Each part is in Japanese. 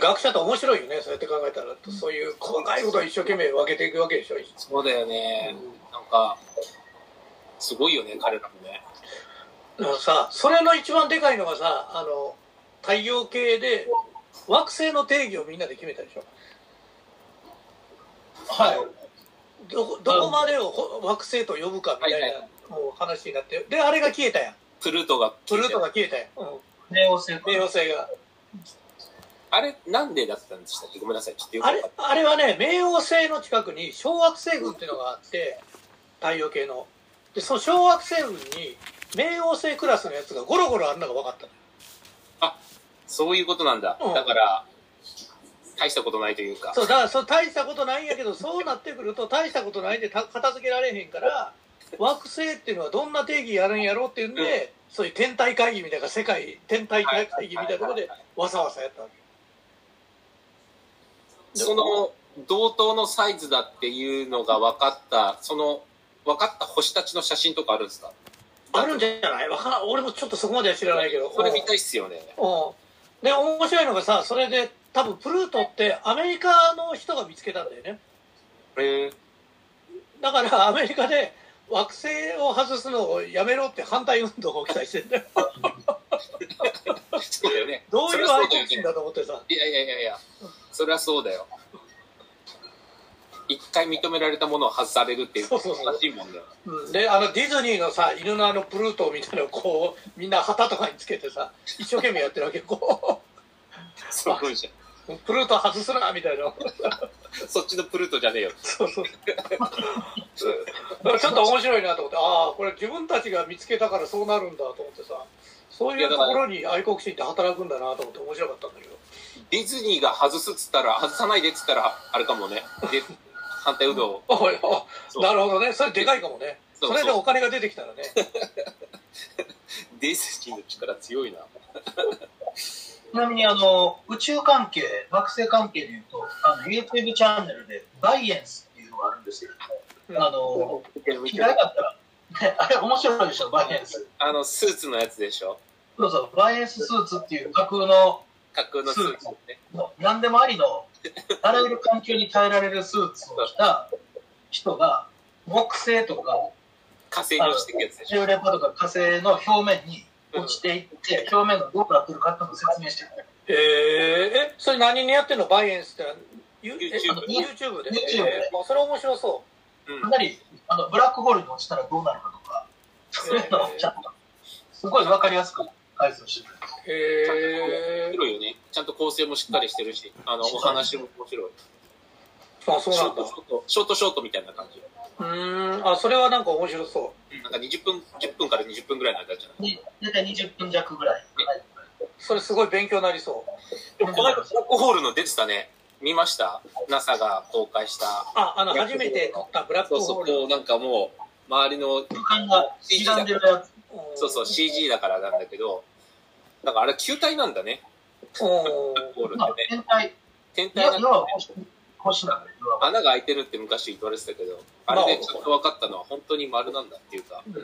学者って面白いよねそうやって考えたらそういう細かいことを一生懸命分けていくわけでしょそうだよね。なんか、すごいよね、彼らもね。だからさそれの一番でかいのがさあの太陽系で惑星の定義をみんなで決めたでしょはい。どこどこまでをほ惑星と呼ぶかみたいな、もう話になってであれが消えたやんプルートが。プルートが消えたやん、うん、冥王星冥王星があれ、なんでだったんでしたっけ？ごめんなさい。ちょっとあれあれはね冥王星の近くに小惑星群っていうのがあって太陽系のでその小惑星群に冥王星クラスのやつがゴロゴロあるのが分かったのそういうことなんだ。うんだから、大したことないというか。そうだからそう大したことないんやけどそうなってくると大したことないんでた片付けられへんから惑星っていうのはどんな定義やるんやろうっていうんで、そういう天体会議みたいな世界天体会議みたいなところでわさわさやったわけ。その、同等のサイズだっていうのが分かった、その、分かった星たちの写真とかあるんですか？あるんじゃない？わからん俺もちょっとそこまでは知らないけど。それ見たいっすよね。うん。で面白いのがさそれで多分プルートってアメリカの人が見つけたんだよね。へえ。だからアメリカで惑星を外すのをやめろって反対運動が起きたりしてんだよそうだよね。どういうそりゃそうだよね愛国心だと思ってさいやいやいやいや、それはそうだよ。一回認められたものを外されるっていうそうそうそうらしいもんだよ。うんであのディズニーのさ犬のあのプルートみたいなのをこうみんな旗とかにつけてさ一生懸命やってるわけこすご いじゃん。うプルート外すなみたいな。そっちのプルートじゃねえよ。そうそう。ちょっと面白いなと思って。ああこれ自分たちが見つけたからそうなるんだと思ってさ。そういうところに愛国心って働くんだなと思って面白かったんだけど。ディズニーが外すっつったら、外さないでっつったら、あれかもね。で、反対運動。なるほどね。それでかいかもね。それでお金が出てきたらね。ディズニーの力強いな。ちなみにあの宇宙関係、惑星関係でいうと、あの YouTube チャンネルでバイエンスっていうのがあるんですよ。あの、嫌いだったら、ね、あれ面白いでしょ、バイエンス。あの、スーツのやつでしょ？そうそう、バイエンススーツっていう架空の、架空のスーツね。何でもありの、あらゆる環境に耐えられるスーツを着た人が、木星とか、火星に落ちてくやつでしょ重レパとか火星の表面に落ちていって、表面がどうなってるかっていうのを説明してくれ。る。えー、えそれ何にやってんの？バイエンスってユ YouTube え YouTube で YouTube で？えー。あそれ面白そう。ん。かなりあのブラックホールに落ちたらどうなるかとか、そういうのをちゃんと、すごいわかりやすく解説してくれる。うへえ面白いよね。ちゃんと構成もしっかりしてるし、あの、お話も面白い。あそうなんだショートショート、ショートショートみたいな感じ。うーんあそれはなんか面白そなんか20分、10分から20分ぐらいの間じゃない？で、大体20分弱ぐらい。うそれすごい勉強になりそうでもこの間、ブラックホールの出てたね。見ました ?NASA が公開した。ああの初めて撮ったブラックそうそう、ホールこうなんかもう、周りの、空間が歪んでるやつ。そうそう、CG だからなんだけど、なんかあれ球体なんだね。おブラックホールまあってね。天体、天いや、体なんだ要は星星なんだ穴が開いてるって昔言われてたけど、あれでちょっと分かったのは本当に丸なんだっていうか、うん。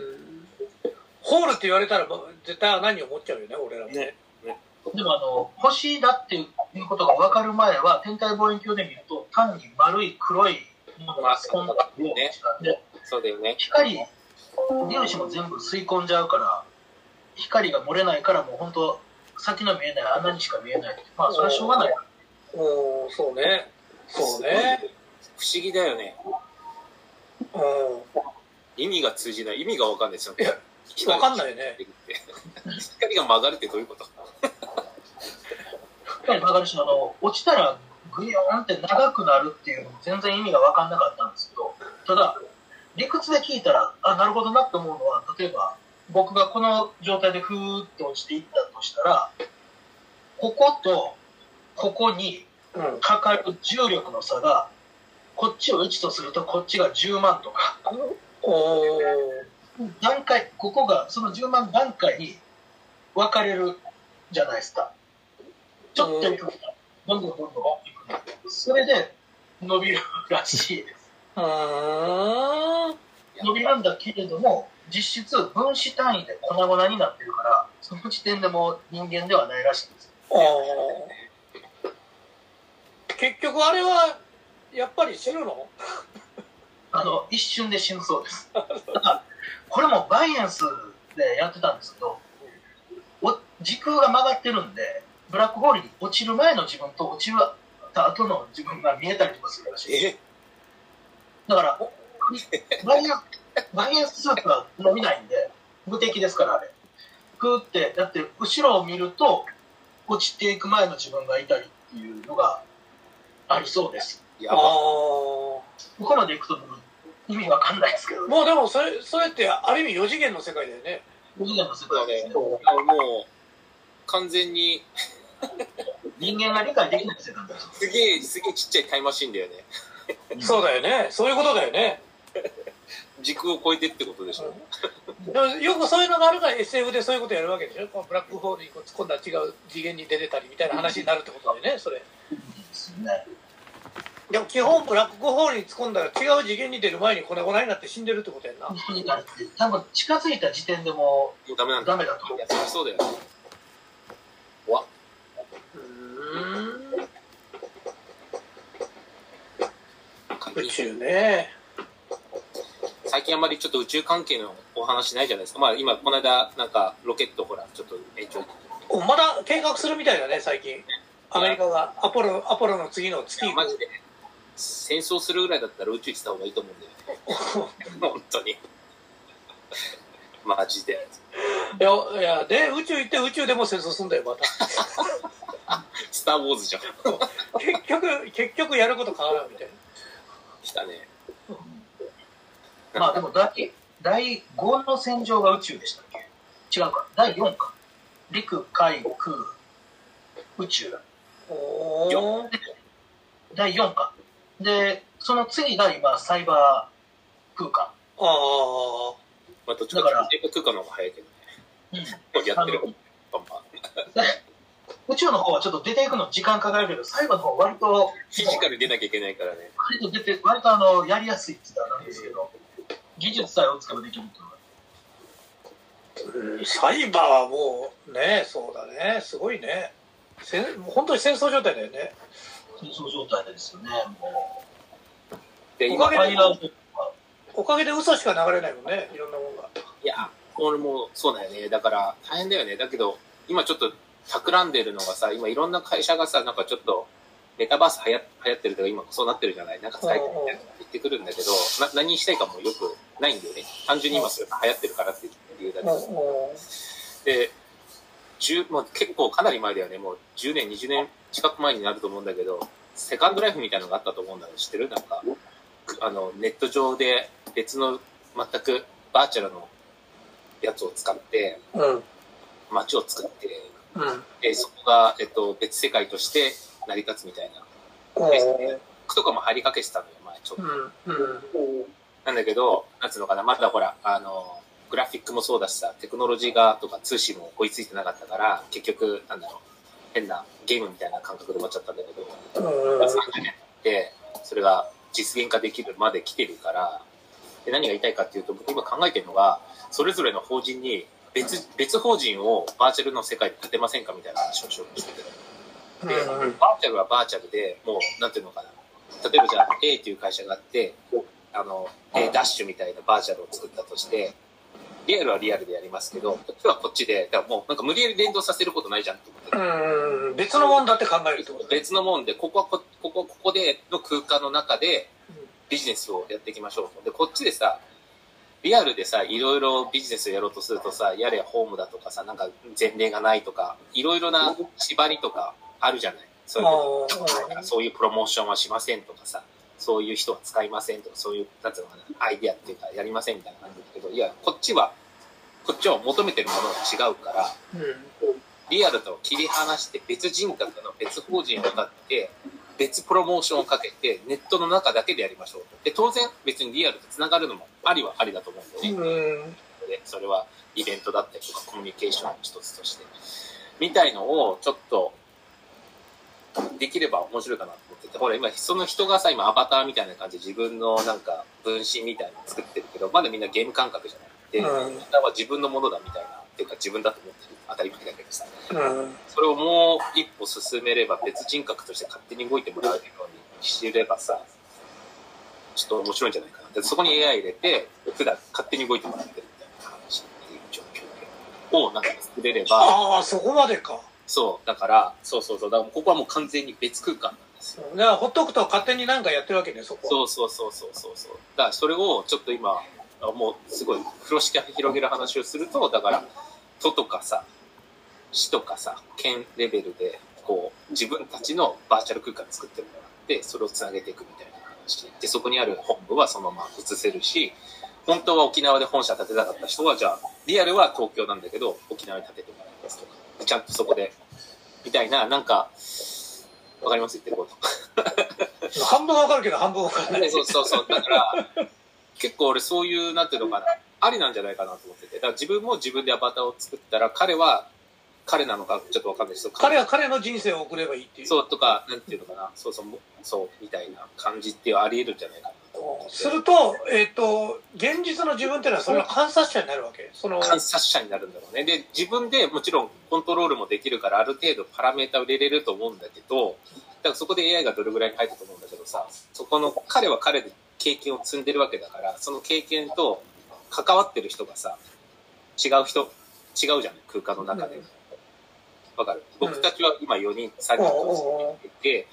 ホールって言われたらまあ絶対穴に思っちゃうよね俺らも。ねでもあの、星だっていうことが分かる前は、天体望遠鏡で見ると、単に丸い黒いものが飛んだようなね。でそうだよね。光、粒子も全部吸い込んじゃうから、光が漏れないからもう本当、先の見えない穴にしか見えない。まあ、それはしょうがない。おーそうねそうね不思議だよね。うん意味が通じない。意味が分かんないですよいや分かんないよね。光が曲がるってどういうこと？光曲がるし、あの、落ちたらグヨーンって長くなるっていうのも全然意味が分かんなかったんですけど、ただ、理屈で聞いたら、あ、なるほどなって思うのは、例えば、僕がこの状態でふーって落ちていったとしたら、こことここにうんかかる重力の差が、こっちを1とするとこっちが10万とか、おー。段階、ここがその10万段階に分かれるじゃないですか。ちょっとどんどんどんどん。それで伸びるらしいです。うー。ん伸びるんだけれども、実質分子単位で粉々になってるからその時点でもう人間ではないらしいんです結局あれはやっぱり死ぬの？あの一瞬で死ぬそうです。これもバイアンスでやってたんですけどお時空が曲がってるんでブラックホールに落ちる前の自分と落ちた後の自分が見えたりとかするらしいだから、バイアンバイアンススープは伸びないんで、無敵ですから、あれ。グーって、だって、後ろを見ると、落ちていく前の自分がいたりっていうのがありそうです。ああ。ここまで行くと意味わかんないですけど、もうでもそれそれってある意味4次元の世界だよね無次元の世界ですね。もう、完全に、人間が理解できない世界です。すげえ、すげえちっちゃいタイムマシンだよね。そうだよねそういうことだよね時空を超えてってことでしょ。でもよくそういうのがあるから SF でそういうことやるわけでしょこうブラックホールに突っ込んだら違う次元に出てたりみたいな話になるってことだよねそれですよね。でも基本ブラックホールに突っ込んだら違う次元に出る前に粉々になって死んでるってことやんな。多分近づいた時点でももうダメなんうだ。ダメだと思う。いや、そうだよね。怖っ。うん宇宙ね。最近あんまりちょっと宇宙関係のお話ないじゃないですか。まあ今、この間、なんか、ロケットほら、ちょっと延長。おまだ計画するみたいだね最近。アメリカが。アポロアポロの次の月。マジで、戦争するぐらいだったら宇宙行ってた方がいいと思うんだよね。本当に。マジで。いやいやで宇宙行って宇宙でも戦争すんだよまた スター・ウォーズじゃん。結局結局やること変わらんみたいな来たね。まあでも第第5の戦場が宇宙でしたっけ？違うか。第4か。陸、海、空、宇宙。おお第4か。で、その次が今、サイバー空間。ああまあ、どっちかというと、空間の方が早いけどね。もうやってるバンバン。宇宙の方はちょっと出ていくの時間かかるけど、サイバーの方は割と、フィジカル出なきゃいけないからね。割と出て、割とあの、やりやすいって言ったらなんですけど、技術さえを使えばできると。うんサイバーはもうねそうだねすごいねせん本当に戦争状態だよね戦争状態ですよね。もで、お今う、おかげで嘘しか流れないもんねいろんなもんがいや、俺もそうだよね。だから、大変だよね。だけど、今ちょっと、企んでるのがさ、今いろんな会社がさ、なんかちょっと、メタバース流行流行ってるとか、今そうなってるじゃない？なんかサイトみたいなのが言ってくるんだけど、な何したいかもよくないんだよね。単純に今それが流行ってるからっていう理由だけど。で、10もう結構かなり前だよね。もう10年、20年近く前になると思うんだけど、セカンドライフみたいなのがあったと思うんだけど、知ってる？なんか、あの、ネット上で別の全くバーチャルのやつを使って、街を作って、うんでそこが、えっと、別世界として成り立つみたいな。僕とかも入りかけてたのよ、前ちょっと。うんうんなんだけど、なんつうのかな、まだほら、あの、グラフィックもそうだしさ、テクノロジーがとか通信も追いついてなかったから、結局、なんだろう、変なゲームみたいな感覚で終わっちゃったんだけど、うん30年で、それが実現化できるまで来てるから、で何が言いたいかっていうと、僕今考えてるのが、それぞれの法人に別、別法人をバーチャルの世界で立てませんかみたいな話をしようとしてて。で、うんバーチャルはバーチャルで、もう、なんていうのかな。例えばじゃあ A っていう会社があって、あの、A ダッシュみたいなバーチャルを作ったとして、リアルはリアルでやりますけど、こっちはこっちで、だからもうなんか無理やり連動させることないじゃんって思って。うん別のもんだって考えるってことね別のもんで、ここはこ、ここ、ここでの空間の中でビジネスをやっていきましょうと。で、こっちでさ、リアルでさ、いろいろビジネスをやろうとするとさ、やれホームだとかさ、なんか前例がないとか、いろいろな縛りとかあるじゃない。そういうそういうプロモーションはしませんとかさ、そういう人は使いませんとか、そういう、なんていうのかな、アイディアっていうか、やりませんみたいな感じだけど、いや、こっちは、こっちは求めてるものが違うから、うんリアルと切り離して別人格の別法人を立って、別プロモーションをかけて、ネットの中だけでやりましょうと。で、当然別にリアルと繋がるのもありはありだと思うんだよね。うんで、それはイベントだったりとかコミュニケーションの一つとして。みたいのをちょっと、できれば面白いかなと思ってて、ほら今その人がさ、今アバターみたいな感じで自分のなんか分身みたいなの作ってるけど、まだみんなゲーム感覚じゃない。で、うんは自分のものだみたいな、っていうか自分だと思ってる。当たり前だけどさ。うんそれをもう一歩進めれば別人格として勝手に動いてもらえるようにしてればさ、ちょっと面白いんじゃないかな。でそこに AI 入れて、普段勝手に動いてもらってるみたいな話っていう状況をなんか作れれば、ああそこまでかそう、だから、そうそうそう、だからここはもう完全に別空間なんですよ。だからほっとくと勝手になんかやってるわけねそこそうそうそうそうそうそう。だからそれをちょっと今、あもうすごい風呂敷広げる話をすると、だから、都とかさ、市とかさ、県レベルで、こう、自分たちのバーチャル空間作ってもらって、それをつなげていくみたいな話で、そこにある本部はそのまま移せるし、本当は沖縄で本社建てたかった人は、じゃあ、リアルは東京なんだけど、沖縄に建ててもらいますとか、ちゃんとそこで、みたいな、なんか、わかります？言ってること。半分わかるけど半分わかんないそうそうそう。だから、結構俺そういう、なんていうのかな、ありなんじゃないかなと思ってて。だから自分も自分でアバターを作ったら、彼は彼なのかちょっとわかんないですけど、彼は彼の人生を送ればいいっていうそうとか、なんていうのかな、そうそう、そう、みたいな感じっていうあり得るんじゃないかな。すると、えっ、と、現実の自分っていうのはそれの観察者になるわけ。その、観察者になるんだろうね。で、自分でもちろんコントロールもできるから、ある程度パラメータを入れれると思うんだけど、だからそこで AI がどれぐらいに入ると思うんだけどさ、そこの、彼は彼で経験を積んでるわけだから、その経験と関わってる人がさ、違う人、違うじゃん、空間の中でうん。わかる？僕たちは今4人、3人といて、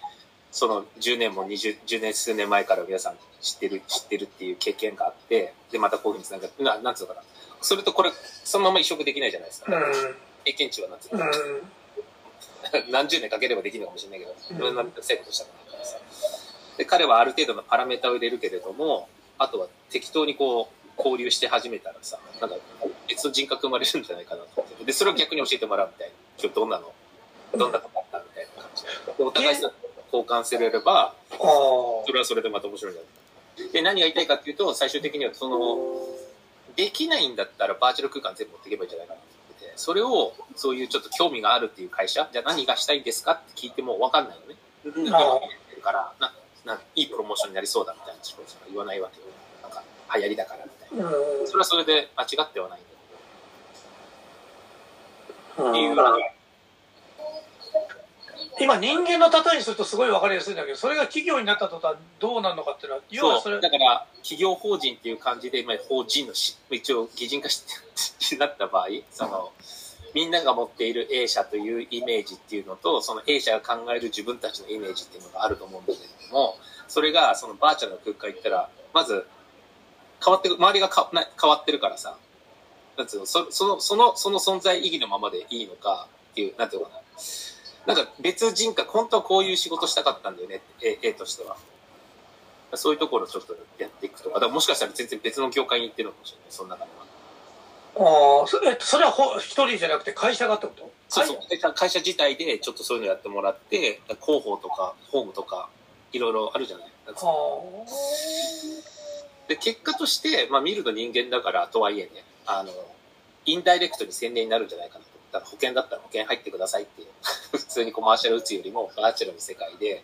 その10年も20、10年数年前から皆さん知ってる、知ってるっていう経験があって、で、またこういうふうにつながって、ななんつうのかな？それとこれ、そのまま移植できないじゃないですか。うん、経験値はなんつううの、ん、何十年かければできるのかもしれないけど、うんそれなんて成功したのからさ。で、彼はある程度のパラメータを入れるけれども、あとは適当にこう、交流して始めたらさ、なんか別の人格生まれるんじゃないかなと思って。で、それを逆に教えてもらうみたいな。今日どんなの？どんなとこあったみたいな感じで。でお互いさ、交換すれれば、あそれはそれでまた面白いんじゃないで、何が言いたいかっていうと、最終的にはその、できないんだったらバーチャル空間全部持っていけばいいんじゃないかなと思ってて、それを、そういうちょっと興味があるっていう会社、じゃあ何がしたいんですかって聞いても分かんないよね。から、な、な、いいプロモーションになりそうだみたいなしか言わないわけよ。なんか、流行りだからみたいな。あ、うんそれはそれで間違ってはないんだけど、っていううん今人間の例えにするとすごい分かりやすいんだけどそれが企業になった途端どうなるのかっていうのは要はそれ。だから、企業法人っていう感じで、まあ、法人のし、一応、擬人化して、なった場合、その、みんなが持っている A 社というイメージっていうのと、その A 社が考える自分たちのイメージっていうのがあると思うんだけれども、それが、そのバーチャルの空間行ったら、まず、変わって、周りがかな変わってるからさ、なんつうの、その、その、その存在意義のままでいいのかっていう、なんていうかな。なんか別人格、本当はこういう仕事したかったんだよね、A, A としては。そういうところをちょっとやっていくとか、だかもしかしたら全然別の業界に行ってるのかもしれない、その中では。ああそれえっとそれはほ一人じゃなくて会社がってこと？そうそう。会社？会社自体でちょっとそういうのやってもらって、広報とか、ホームとか、いろいろあるじゃない？あで、結果として、まあ見るの人間だから、とはいえね、あの、インダイレクトに宣伝になるんじゃないかなと。だから保険だったら保険入ってくださいっていう、普通にコマーシャル打つよりも、バーチャルの世界で、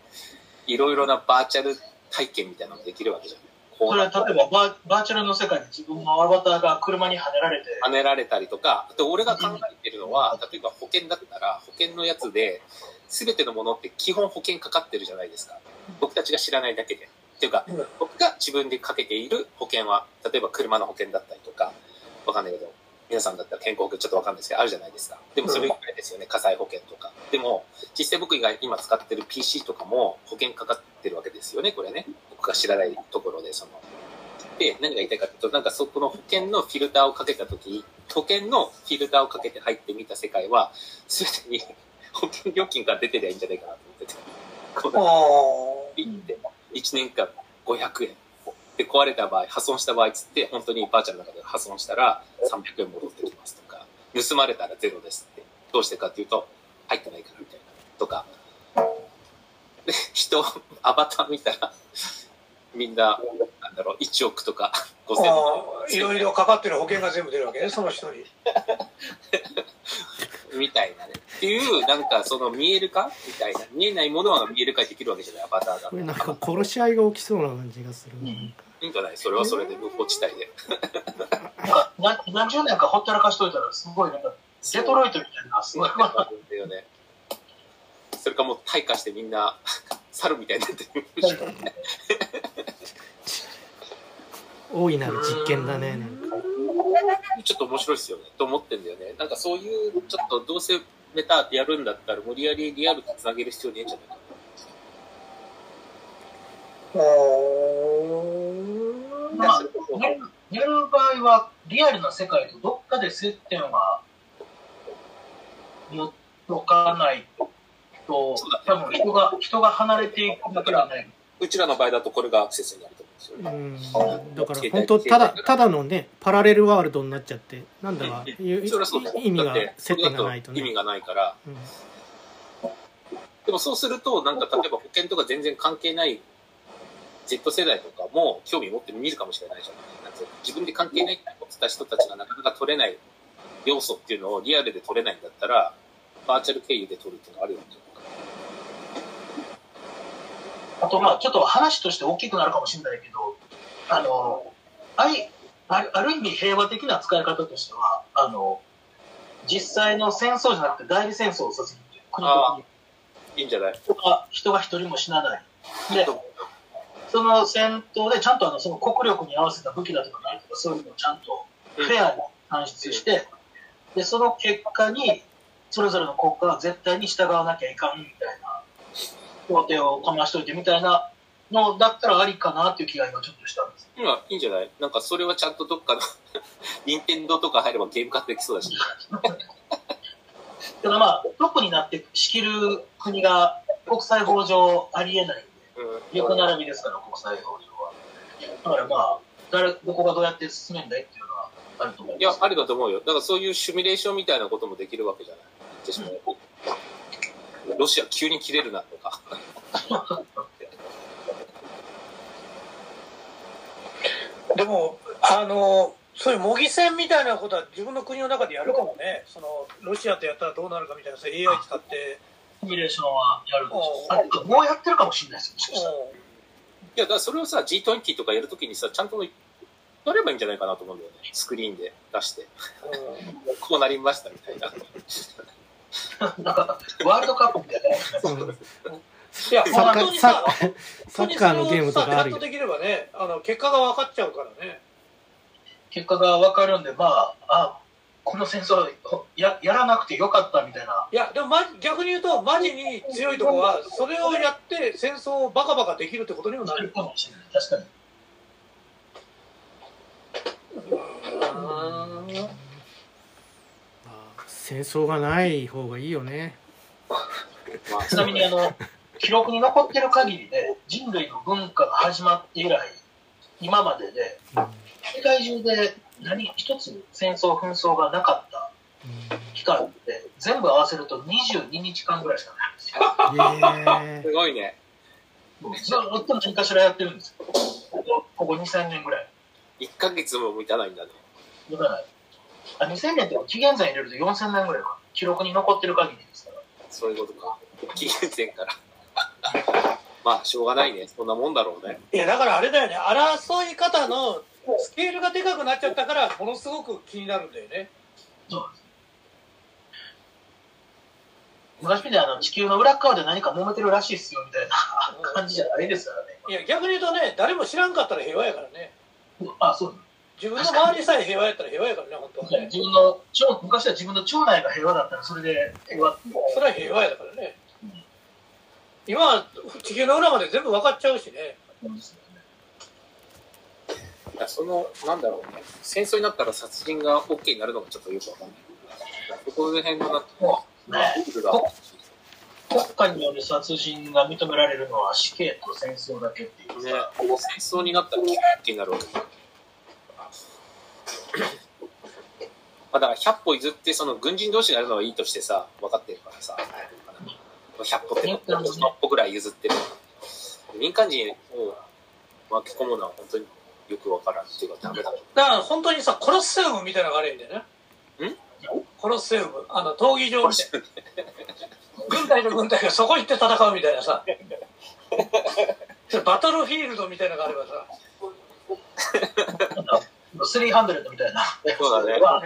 いろいろなバーチャル体験みたいなのできるわけじゃん。こそれは例えばバーバーチャルの世界で自分のアバターが車にはねられて、跳ねられたりとか、あと俺が考えてるのは、例えば保険だったら、保険のやつで、すべてのものって基本保険かかってるじゃないですか。僕たちが知らないだけで。っていうか、うん僕が自分でかけている保険は、例えば車の保険だったりとか、わかんないけど、皆さんだったら健康保険ちょっとわかんないですけど、あるじゃないですか。でもそれ以外ですよね、火災保険とか。でも、実際僕が今使ってる PC とかも保険かかってるわけですよね、これね。僕が知らないところで、その。で、何が言いたいかというと、なんかそこの保険のフィルターをかけたとき、保険のフィルターをかけて入ってみた世界は、すべてに保険料金が出てりゃいいんじゃないかなと思ってて。こうああピッて、1年間500円。で、壊れた場合、破損した場合つって、本当にバーチャルの中で破損したら300円戻ってきますとか、盗まれたらゼロですって。どうしてかっていうと、入ってないからみたいな。とか。で、人、アバター見たら、みんな、なんだろう、1億とか5000万ああいろいろかかってる保険が全部出るわけねその人に みたいなね。っていう、なんかその見える化みたいな。見えないものは見える化できるわけじゃない、アバターが。これなんか殺し合いが起きそうな感じがするな。なんかいいんじゃない？それはそれで無法地帯で。なんかな何十年かほったらかしといたら、すごい、なんか、デトロイトみたいな、すごい、ね。それかもう退化してみんな 猿みたいになってる。大いなる実験だねちょっと面白いっすよね。と思ってんだよね。なんかそういう、ちょっとどうせメタってやるんだったら無理やりリアルとつなげる必要ねえんじゃない？かな。まあ、やるやる場合は、リアルな世界とどっかで接点は持っとかないとそうだね、多分人が、人が離れていくだけはない。うちらの場合だとこれがアクセスになると思うんですよね。うん。だから本当ただただのねパラレルワールドになっちゃってなんだかいうそれはそうだよ意味がだって接点がないとね。意味がないから。うん。でもそうすると、なんか例えば保険とか全然関係ない Z 世代とかも興味持って見るかもしれないじゃないなんていうの自分で関係ないって思ってた人たちがなかなか取れない要素っていうのをリアルで取れないんだったら、バーチャル経由で取るっていうのがあるよね。あと、まあ、ちょっと話として大きくなるかもしれないけど、あの、あいあるある意味平和的な使い方としては、あの、実際の戦争じゃなくて代理戦争をさせる国と国いいんじゃない？人が人が一人も死なない。で、その戦闘でちゃんとあのその国力に合わせた武器だとか何とかそういうのをちゃんとフェアに算出して、で、その結果に、それぞれの国家は絶対に従わなきゃいかんみたいな、工程をかましといてみたいなのだったらありかなっていう気が今ちょっとしたんです。今いいんじゃない？なんかそれはちゃんとどっかの、任天堂とか入ればゲーム化できそうだし。ただまあ、トップになって仕切る国が国際法上ありえないうん横並びですから、国際法上は。だからまあ、誰、どこがどうやって進めんだいっていうのはあると思います。、いやありだと思うよ。だからそういうシミュレーションみたいなこともできるわけじゃない。言ってしまえばロシア急に切れるなとか。でも、あの、そういう模擬戦みたいなことは自分の国の中でやるかもね。その、ロシアとやったらどうなるかみたいなさ、AI 使って。シミュレーションはやるでしょもうやってるかもしれないですよ、もしかしたら。いや、だそれをさ、G20 とかやるときにさ、ちゃんとやればいいんじゃないかなと思うんだよね。スクリーンで出して。うんこうなりましたみたいな。なんか、ワールドカップみたいな。うんいや、サッカーサ本当にさ、ッサッカーのゲームとかあるよできればね、あの、結果が分かっちゃうからね。結果が分かるんで、まあ、あ、この戦争ややらなくてよかったみたいな。いや、でも、ま、逆に言うと、マジに強いとこは、それをやって戦争をバカバカできるってことにもななるる。かもしれない。確かに。まあ戦争がない方がいいよねまあ、ちなみにあの、記録に残ってる限りで、人類の文化が始まって以来、今までで、うん世界中で何一つ戦争、紛争がなかった期間って、全部合わせると22日間ぐらいしかないんですよ。えすごいね。ずーっと何かしらやってるんですよ。ここここ2000年ぐらい。1ヶ月も満たないんだね。だから、あ2000年って紀元前入れると4000年ぐらいは記録に残ってる限りですから。そういうことか。紀元前から。まあ、しょうがないね。そんなもんだろうね。いや、だからあれだよね、争い方のスケールがでかくなっちゃったから、ものすごく気になるんだよね。そうです。昔みたいにあの地球の裏側で何か揉めてるらしいっすよみたいな 感じじゃないですからね。いや、逆に言うとね、誰も知らんかったら平和やからね。あ、そう自分の周りさえ平和やったら平和やからね、本当はね。自分の腸昔は自分の腸内が平和だったらそれで平和それは平和やだからね。今は地球の裏まで全部分かっちゃうしね。ですよね。いやその、なんだろうね。戦争になったら殺人が OK になるのがちょっとよくわかんない。そこら辺のなんか、もうね、ルールが国家による殺人が認められるのは死刑と戦争だけっていうねさ、、戦争になったら OK になるわけだ。まあだから100歩譲ってその軍人同士がやるのはいいとしてさ、分かってるからさ、100歩って100歩ぐらい譲ってる。民間人を巻き込むのは本当によく分からんっていうかダメだと。だから本当にさ、コロッセウムみたいなのがあるんだよね。ん？コロッセウム。あの、闘技場みたいな。軍隊と軍隊がそこ行って戦うみたいなさ。バトルフィールドみたいなのがあればさ。なんか300みたいな。そうだねは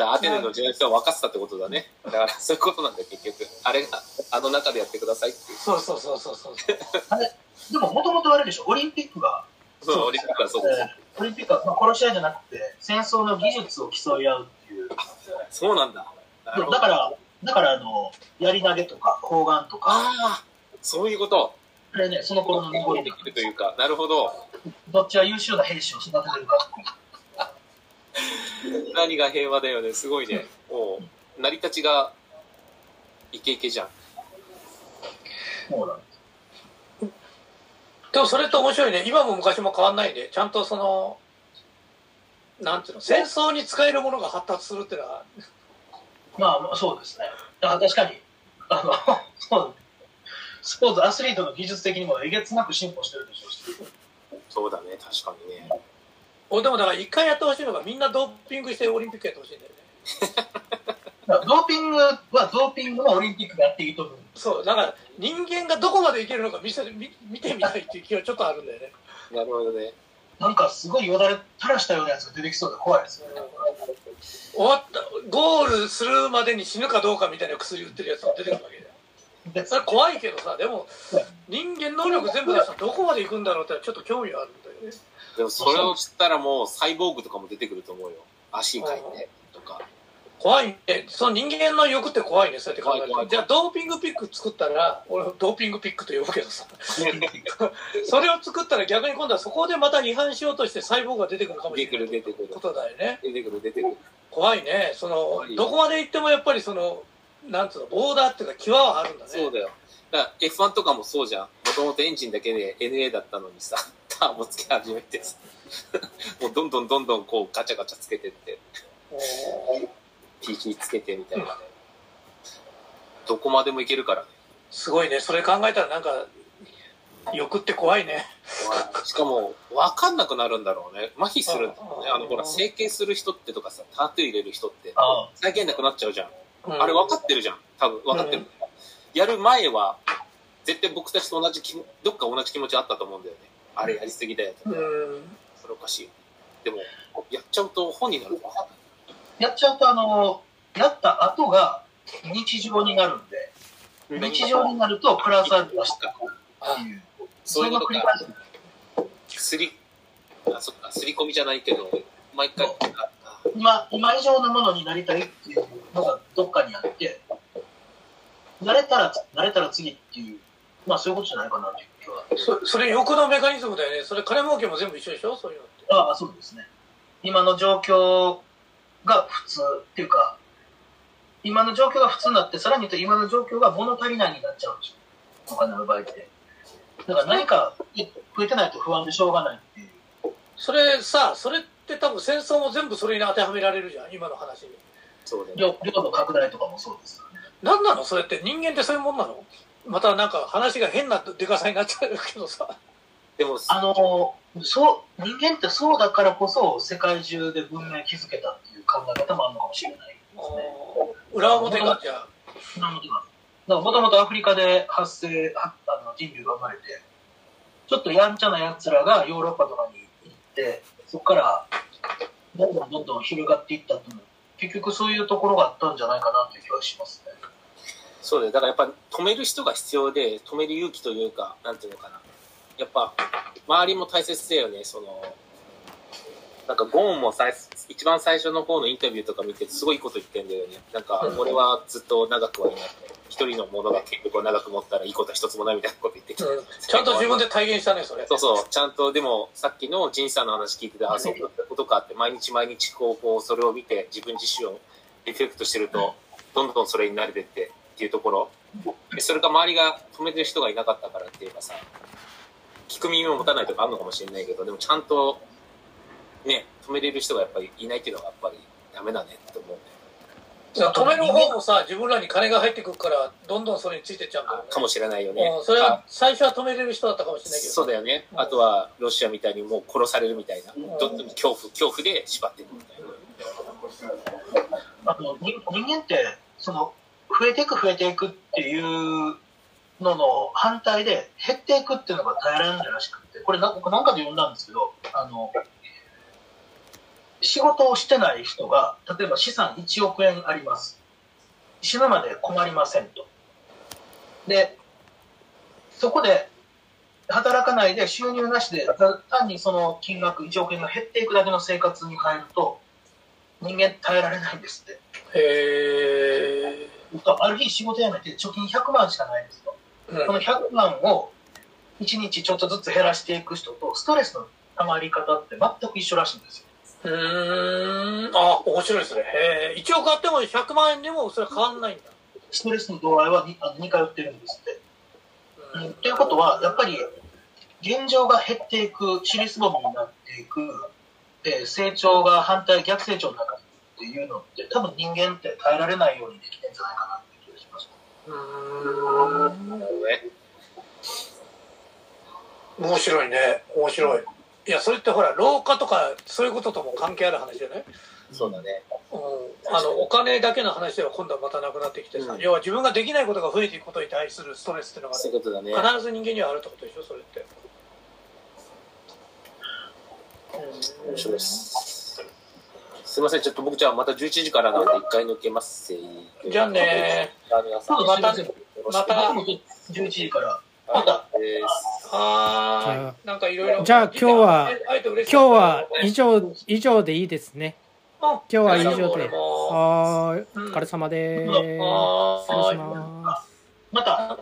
だからアテネの純粋を沸かせたってことだね。だからそういうことなんだよ、結局。あれが、あの中でやってくださいっていう。そうそうそうそうそうでも、もともとあれでしょ、オリンピックが、そう、オリンピックはそうです。えーオリンピックは、まあ、殺し合いじゃなくて、戦争の技術を競い合うっていう。そうなんだ。だから、だから、あの、槍投げとか、砲丸とか、ああ、そういうこと。あれね、その頃の日本できるというか、なるほど。どっちは優秀な兵士を育ててるか。何が平和だよね、すごいね。もう、成り立ちが、イケイケじゃん。そうなんでもそれって面白いね今も昔も変わんないんでちゃんとそのなんていうの戦争に使えるものが発達するっていうのはまあ、そうですね。あ確かに、あの、そうスポーツ、アスリートの技術的にもえげつなく進歩してるでしょうし。そうだね、確かにね。俺でもだから一回やってほしいのがみんなドーピングしてオリンピックやってほしいんだよねドーピングはドーピングのオリンピックがやっていいと思う。そうだから人間がどこまでいけるのか見せ見見てみたいっていう気はちょっとあるんだよねなるほどね。なんかすごいよだれ垂らしたようなやつが出てきそうで怖いですよね。終わったゴールするまでに死ぬかどうかみたいな薬売ってるやつが出てくるわけだよでそれ怖いけどさでも人間能力全部出したらどこまで行くんだろうってちょっと興味はあるんだよねでもそれを知ったらもうサイボーグとかも出てくると思うよ。足かいてとか。怖いねその人間の欲って怖いねそうやって考えるとじゃあドーピングピック作ったら俺ドーピングピックと呼ぶけどさ それを作ったら逆に今度はそこでまた違反しようとして細胞が出てくるかもしれない出てくる、出てくるこ。とだよね出てくる、出てくる。怖いねそのどこまで行ってもやっぱりそのなんつうのボーダーっていうか際はあるんだねそうだよ。だから F1 とかもそうじゃん。もともとエンジンだけで NA だったのにさ、ターボつけ始めてさ、もうどんどんどんどんこうガチャガチャつけてって、PC つけてみたいなね。どこまでもいけるからね。すごいねそれ考えたらなんか欲って怖いねしかも、わかんなくなるんだろうね。麻痺するんだろうね。うんあの、ほら、整形する人ってとかさ、タトゥー入れる人って、あ再現なくなっちゃうじゃん。うんあれ分かってるじゃん。多分分かってる。やる前は、絶対僕たちと同じ気も、どっか同じ気持ちあったと思うんだよね。あれやりすぎだよとか。うんそれおかしい。でも、やっちゃうと本になるか。やっちゃうと、あの、やった後が日常になるんで、日常になるとプラスアルファしたっていう。そういうことか。すり、あ、そっか、すり込みじゃないけど、毎回、今、今以上のものになりたいっていうのがどっかにあって、慣れたら、慣れたら次っていう、まあそういうことじゃないかなっていう。そそれ欲のメカニズムだよねそれ金儲けも全部一緒でしょ？そういうのってああ、そうですね。今の状況が普通っていうか、今の状況が普通になって、さらに言うと今の状況が物足りないになっちゃうんですよ。お金の場合って。だから何か増えてないと不安でしょうがないっていう。それさそれって多分戦争も全部それに当てはめられるじゃん今の話にそうね。領領土拡大とかもそうですよね。何なの？それって人間ってそういうもんなの？またなんか話が変なでかさになっちゃうけどさでも、あの、そう、人間ってそうだからこそ世界中で文明築けたっていう考え方もあるのかもしれないですね。裏表がじゃあなるほど。だからもともとアフリカで発生、はあの人類が生まれて、ちょっとやんちゃな奴らがヨーロッパとかに行って、そこからどんどんどんどん広がっていったっていうの結局そういうところがあったんじゃないかなという気はしますね。そうだよ。だからやっぱ止める人が必要で、止める勇気というか、なんていうのかな。やっぱ、周りも大切だよね。その、なんかゴーンもさ一番最初の方のインタビューとか見てすごいこと言ってんだよね。なんか、俺はずっと長くはいない。一人のものが結局長く持ったらいいことは一つもないみたいなこと言ってきて。うんちゃんと自分で体現したねそれそうそう、ちゃんと、でも、さっきのジンさんの話聞いてて、あ、そうだったことかって、毎日毎日こう、こう、それを見て、自分自身をリフレクトしてると、どんどんそれに慣れてって、っていうところ。でそれが周りが止めてる人がいなかったからっていうかさ、聞く耳を持たないとかあるのかもしれないけど、でもちゃんと、ね、止めれる人がやっぱりいないっていうのがやっぱりダメだねって思うね。止める方もさ自分らに金が入ってくるからどんどんそれについてっちゃうねかもしれないよねうん。それはあ最初は止めれる人だったかもしれないけどそうだよね。あとは、ロシアみたいにもう殺されるみたいな、んどんどん恐怖、恐怖で縛っていくみたいな。あと人人間って、その、増えていく増えていくっていうのの反対で、減っていくっていうのが耐えられないらしくて、これな僕なんかで読んだんですけど、あの、仕事をしてない人が、例えば資産1億円あります。死ぬまで困りませんと。で、そこで働かないで収入なしで、単にその金額1億円が減っていくだけの生活に変えると、人間耐えられないんですって。へある日仕事辞めて貯金100万しかないですと。え。この100万を1日ちょっとずつ減らしていく人とストレスの溜まり方って全く一緒らしいんですよ。うーん。あ、面白いですね。へえ。一応買っても100万円でもそれは変わんないんだ。ストレスの度合いはにあの似通ってるんですって。うん、ということは、やっぱり現状が減っていく、尻すぼみになっていく、えー成長が反対、逆成長になるっていうのって、多分人間って耐えられないようにできてるんじゃないかなって気がします。うーん。面白いね。面白い。いや、それってほら、老化とか、そういうこととも関係ある話じゃない？そうだね。うん。あの、お金だけの話では今度はまたなくなってきてさ、うん要は自分ができないことが増えていくことに対するストレスっていうのがそういうことだね。必ず人間にはあるってことでしょ、それって。面白いです。すいません、ちょっと僕じゃあまた11時からなんで一回抜けます。じゃあねじゃあ皆さん、そうよまたまた僕も11時から、ままた。はい。なんかいろいろ。じゃあ今日は今日は以上以上でいいですね。今今日は以上で。ははーい。おうん。疲れ様です。失礼します。また